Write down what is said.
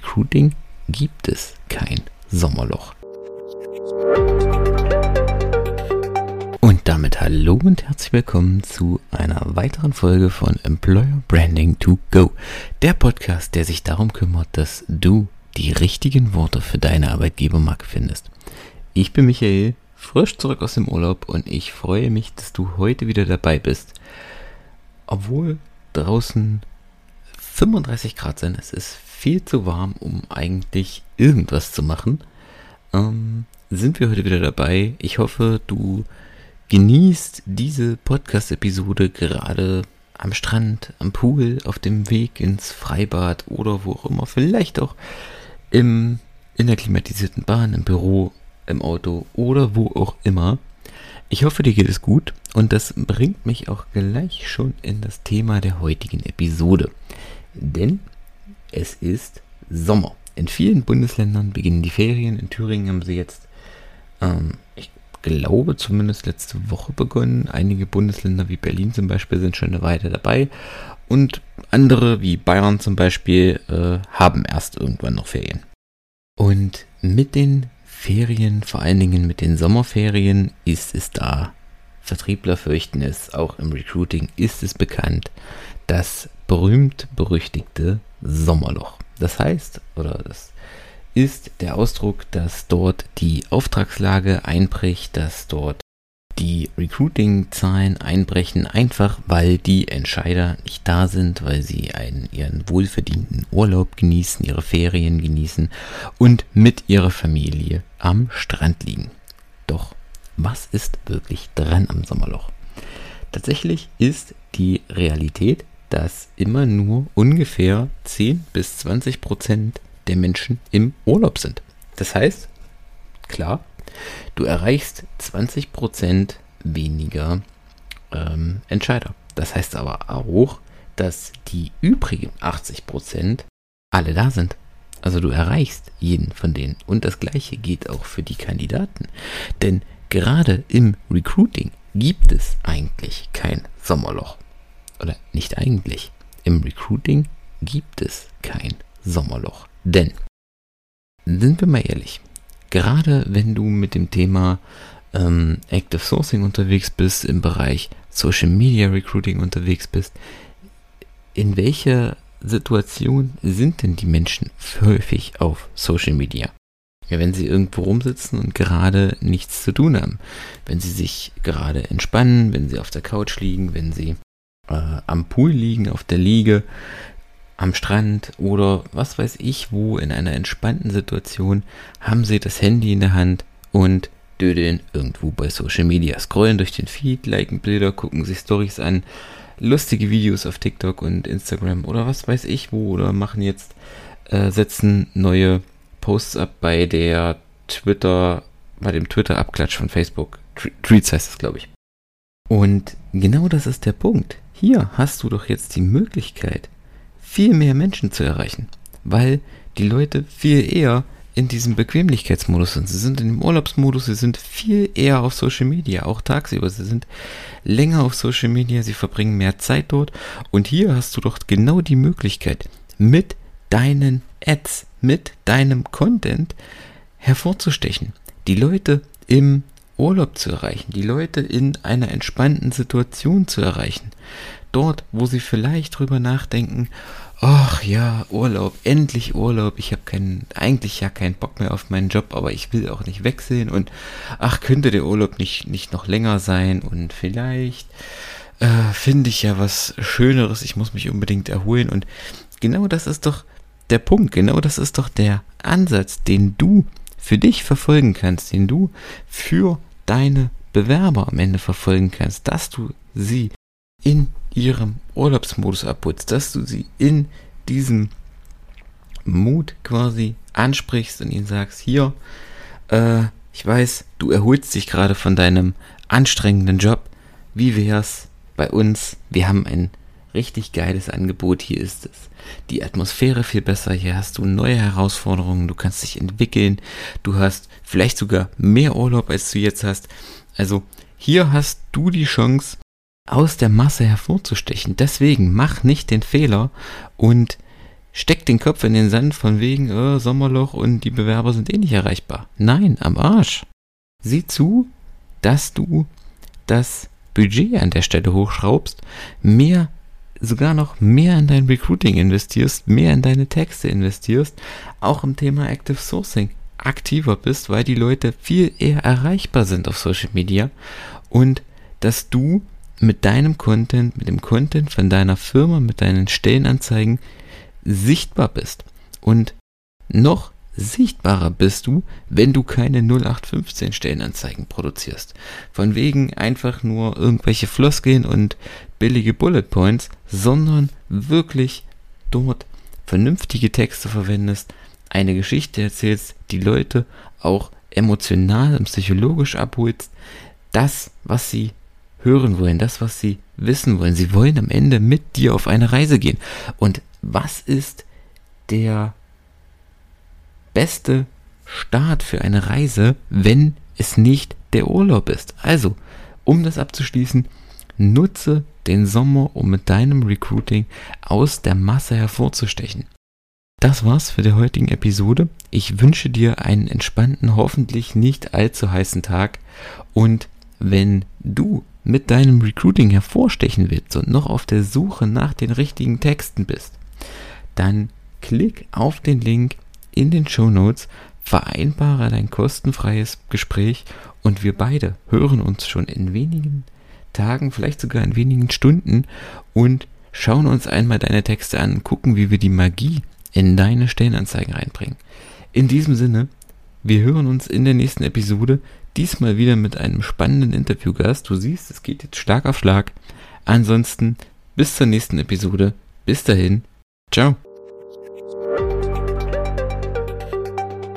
Recruiting gibt es kein Sommerloch. Und damit hallo und herzlich willkommen zu einer weiteren Folge von Employer Branding to Go, der Podcast, der sich darum kümmert, dass du die richtigen Worte für deine Arbeitgebermarke findest. Ich bin Michael, frisch zurück aus dem Urlaub und ich freue mich, dass du heute wieder dabei bist. Obwohl draußen 35 Grad sind, es ist viel zu warm, um eigentlich irgendwas zu machen, ähm, sind wir heute wieder dabei. Ich hoffe, du genießt diese Podcast-Episode gerade am Strand, am Pool, auf dem Weg ins Freibad oder wo auch immer. Vielleicht auch im, in der klimatisierten Bahn, im Büro, im Auto oder wo auch immer. Ich hoffe, dir geht es gut und das bringt mich auch gleich schon in das Thema der heutigen Episode. Denn es ist Sommer. In vielen Bundesländern beginnen die Ferien. In Thüringen haben sie jetzt, ähm, ich glaube zumindest letzte Woche begonnen. Einige Bundesländer wie Berlin zum Beispiel sind schon eine Weile dabei. Und andere wie Bayern zum Beispiel äh, haben erst irgendwann noch Ferien. Und mit den Ferien, vor allen Dingen mit den Sommerferien, ist es da. Vertriebler fürchten es, auch im Recruiting ist es bekannt, das berühmt-berüchtigte Sommerloch. Das heißt, oder das ist der Ausdruck, dass dort die Auftragslage einbricht, dass dort die Recruiting-Zahlen einbrechen, einfach weil die Entscheider nicht da sind, weil sie einen, ihren wohlverdienten Urlaub genießen, ihre Ferien genießen und mit ihrer Familie am Strand liegen. Doch was ist wirklich dran am Sommerloch? Tatsächlich ist die Realität, dass immer nur ungefähr 10 bis 20 Prozent der Menschen im Urlaub sind. Das heißt, klar, du erreichst 20 Prozent weniger ähm, Entscheider. Das heißt aber auch, dass die übrigen 80 Prozent alle da sind. Also du erreichst jeden von denen. Und das gleiche geht auch für die Kandidaten. Denn gerade im Recruiting gibt es eigentlich kein Sommerloch oder nicht eigentlich, im Recruiting gibt es kein Sommerloch. Denn, sind wir mal ehrlich, gerade wenn du mit dem Thema ähm, Active Sourcing unterwegs bist, im Bereich Social Media Recruiting unterwegs bist, in welcher Situation sind denn die Menschen häufig auf Social Media? Ja, wenn sie irgendwo rumsitzen und gerade nichts zu tun haben. Wenn sie sich gerade entspannen, wenn sie auf der Couch liegen, wenn sie äh, am Pool liegen, auf der Liege, am Strand oder was weiß ich wo in einer entspannten Situation, haben sie das Handy in der Hand und dödeln irgendwo bei Social Media, scrollen durch den Feed, liken Bilder, gucken sich Stories an, lustige Videos auf TikTok und Instagram oder was weiß ich wo oder machen jetzt, äh, setzen neue Posts ab bei der Twitter, bei dem Twitter-Abklatsch von Facebook. Tweets heißt es, glaube ich. Und genau das ist der Punkt. Hier hast du doch jetzt die Möglichkeit, viel mehr Menschen zu erreichen, weil die Leute viel eher in diesem Bequemlichkeitsmodus sind. Sie sind in dem Urlaubsmodus, sie sind viel eher auf Social Media, auch tagsüber. Sie sind länger auf Social Media, sie verbringen mehr Zeit dort. Und hier hast du doch genau die Möglichkeit, mit deinen Ads, mit deinem Content hervorzustechen. Die Leute im Urlaub zu erreichen, die Leute in einer entspannten Situation zu erreichen. Dort, wo sie vielleicht drüber nachdenken, ach ja, Urlaub, endlich Urlaub, ich habe keinen, eigentlich ja keinen Bock mehr auf meinen Job, aber ich will auch nicht wechseln und ach, könnte der Urlaub nicht, nicht noch länger sein und vielleicht äh, finde ich ja was Schöneres, ich muss mich unbedingt erholen und genau das ist doch der Punkt, genau das ist doch der Ansatz, den du für dich verfolgen kannst, den du für deine Bewerber am Ende verfolgen kannst, dass du sie in ihrem Urlaubsmodus abholst, dass du sie in diesem Mut quasi ansprichst und ihnen sagst, hier, äh, ich weiß, du erholst dich gerade von deinem anstrengenden Job. Wie wär's bei uns? Wir haben ein richtig geiles Angebot. Hier ist es. Die Atmosphäre viel besser. Hier hast du neue Herausforderungen. Du kannst dich entwickeln. Du hast vielleicht sogar mehr Urlaub, als du jetzt hast. Also hier hast du die Chance, aus der Masse hervorzustechen. Deswegen mach nicht den Fehler und steck den Kopf in den Sand von wegen oh, Sommerloch und die Bewerber sind eh nicht erreichbar. Nein, am Arsch. Sieh zu, dass du das Budget an der Stelle hochschraubst, mehr, sogar noch mehr in dein Recruiting investierst, mehr in deine Texte investierst, auch im Thema Active Sourcing aktiver bist, weil die Leute viel eher erreichbar sind auf Social Media und dass du mit deinem Content, mit dem Content von deiner Firma, mit deinen Stellenanzeigen sichtbar bist. Und noch sichtbarer bist du, wenn du keine 0815 Stellenanzeigen produzierst. Von wegen einfach nur irgendwelche Floskeln und billige Bullet Points, sondern wirklich dort vernünftige Texte verwendest, eine Geschichte erzählst, die Leute auch emotional und psychologisch abholst, das, was sie hören wollen, das, was sie wissen wollen. Sie wollen am Ende mit dir auf eine Reise gehen. Und was ist der beste Start für eine Reise, wenn es nicht der Urlaub ist? Also, um das abzuschließen, nutze den Sommer, um mit deinem Recruiting aus der Masse hervorzustechen. Das war's für die heutigen Episode. Ich wünsche dir einen entspannten, hoffentlich nicht allzu heißen Tag. Und wenn du mit deinem Recruiting hervorstechen willst und noch auf der Suche nach den richtigen Texten bist, dann klick auf den Link in den Show Notes, vereinbare dein kostenfreies Gespräch und wir beide hören uns schon in wenigen Tagen, vielleicht sogar in wenigen Stunden und schauen uns einmal deine Texte an, gucken, wie wir die Magie in deine Stellenanzeigen reinbringen. In diesem Sinne, wir hören uns in der nächsten Episode, diesmal wieder mit einem spannenden Interviewgast. Du siehst, es geht jetzt Schlag auf Schlag. Ansonsten bis zur nächsten Episode. Bis dahin. Ciao.